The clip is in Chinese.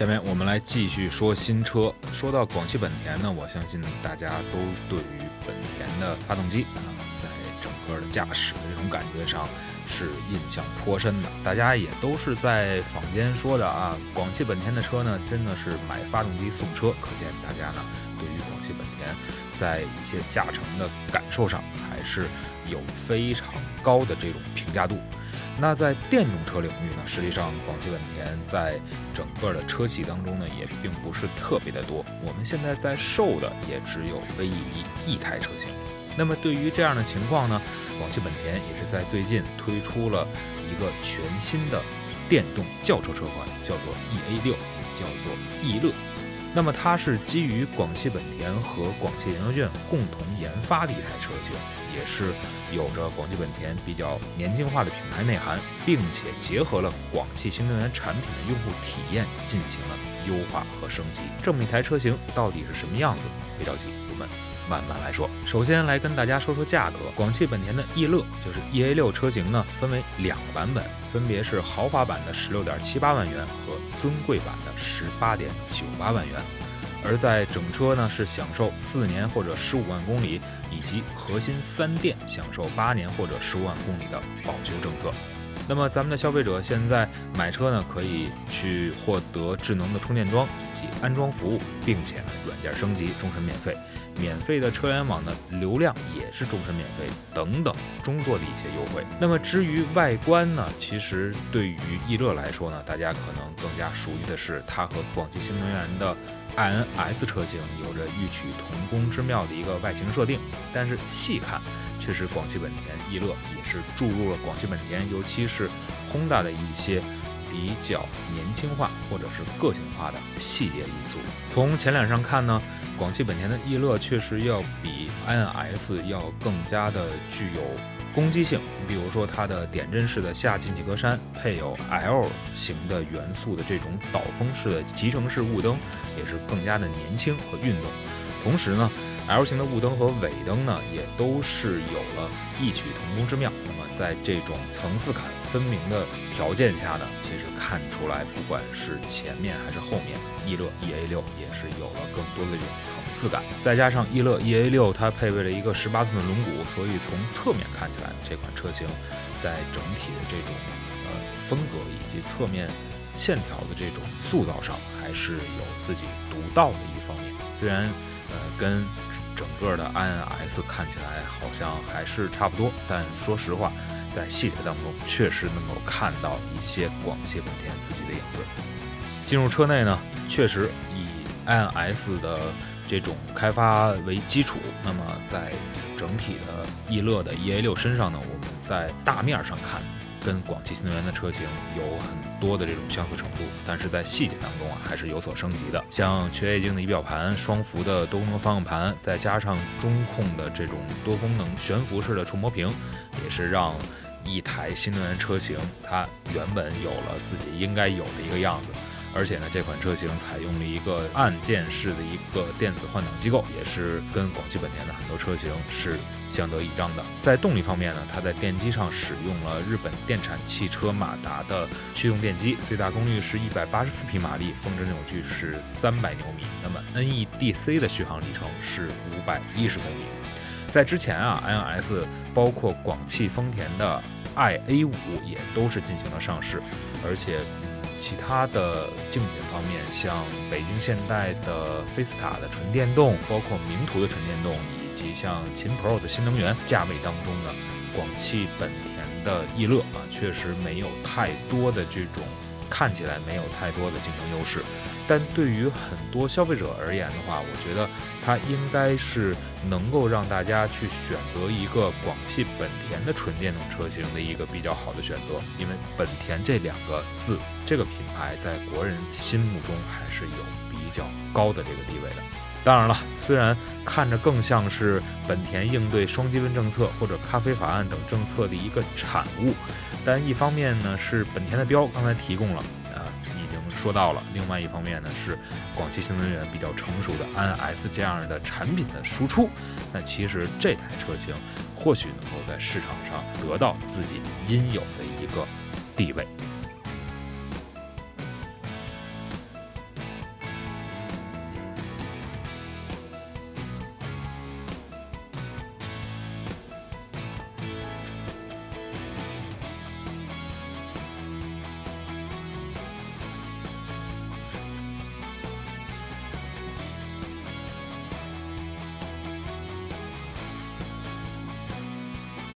下面我们来继续说新车。说到广汽本田呢，我相信大家都对于本田的发动机啊，在整个的驾驶的这种感觉上是印象颇深的。大家也都是在坊间说着啊，广汽本田的车呢，真的是买发动机送车。可见大家呢，对于广汽本田在一些驾乘的感受上，还是有非常高的这种评价度。那在电动车领域呢，实际上广汽本田在整个的车系当中呢，也并不是特别的多。我们现在在售的也只有 VE 一台车型。那么对于这样的情况呢，广汽本田也是在最近推出了一个全新的电动轿车车款，叫做 EA 六，叫做逸乐。那么它是基于广汽本田和广汽研究院共同研发的一台车型，也是有着广汽本田比较年轻化的品牌内涵，并且结合了广汽新能源产品的用户体验进行了优化和升级。这么一台车型到底是什么样子？别着急，我们慢慢来说。首先来跟大家说说价格，广汽本田的 E 乐就是 EA 六车型呢，分为两个版本，分别是豪华版的十六点七八万元和尊贵版的十八点九八万元。而在整车呢是享受四年或者十五万公里，以及核心三电享受八年或者十五万公里的保修政策。那么咱们的消费者现在买车呢，可以去获得智能的充电桩以及安装服务，并且呢软件升级终身免费，免费的车联网的流量也是终身免费等等众多的一些优惠。那么至于外观呢，其实对于逸乐来说呢，大家可能更加熟悉的是它和广汽新能源的 iNS 车型有着异曲同工之妙的一个外形设定，但是细看。确实，广汽本田逸乐也是注入了广汽本田，尤其是 Honda 的一些比较年轻化或者是个性化的细节因素。从前脸上看呢，广汽本田的逸乐确实要比 iNS 要更加的具有攻击性。比如说它的点阵式的下进气格栅，配有 L 型的元素的这种导风式的集成式雾灯，也是更加的年轻和运动。同时呢。L 型的雾灯和尾灯呢，也都是有了异曲同工之妙。那么在这种层次感分明的条件下呢，其实看出来，不管是前面还是后面，逸乐 EA 六也是有了更多的这种层次感。再加上逸乐 EA 六它配备了一个十八寸的轮毂，所以从侧面看起来，这款车型在整体的这种呃风格以及侧面线条的这种塑造上，还是有自己独到的一方面。虽然呃跟整个的 iNS 看起来好像还是差不多，但说实话，在细节当中确实能够看到一些广汽本田自己的影子。进入车内呢，确实以 iNS 的这种开发为基础，那么在整体的逸乐的 EA6 身上呢，我们在大面上看。跟广汽新能源的车型有很多的这种相似程度，但是在细节当中啊，还是有所升级的。像全液晶的仪表盘、双幅的多功能方向盘，再加上中控的这种多功能悬浮式的触摸屏，也是让一台新能源车型它原本有了自己应该有的一个样子。而且呢，这款车型采用了一个按键式的一个电子换挡机构，也是跟广汽本田的很多车型是相得益彰的。在动力方面呢，它在电机上使用了日本电产汽车马达的驱动电机，最大功率是一百八十四匹马力，峰值扭矩是三百牛米。那么 NEDC 的续航里程是五百一十公里。在之前啊，iNS 包括广汽丰田的 iA 五也都是进行了上市，而且。其他的竞品方面，像北京现代的菲斯塔的纯电动，包括名图的纯电动，以及像秦 Pro 的新能源，价位当中呢，广汽本田的逸乐啊，确实没有太多的这种看起来没有太多的竞争优势。但对于很多消费者而言的话，我觉得它应该是能够让大家去选择一个广汽本田的纯电动车型的一个比较好的选择，因为本田这两个字，这个品牌在国人心目中还是有比较高的这个地位的。当然了，虽然看着更像是本田应对双积分政策或者咖啡法案等政策的一个产物，但一方面呢是本田的标刚才提供了。说到了，另外一方面呢是广汽新能源比较成熟的安 S 这样的产品的输出，那其实这台车型或许能够在市场上得到自己应有的一个地位。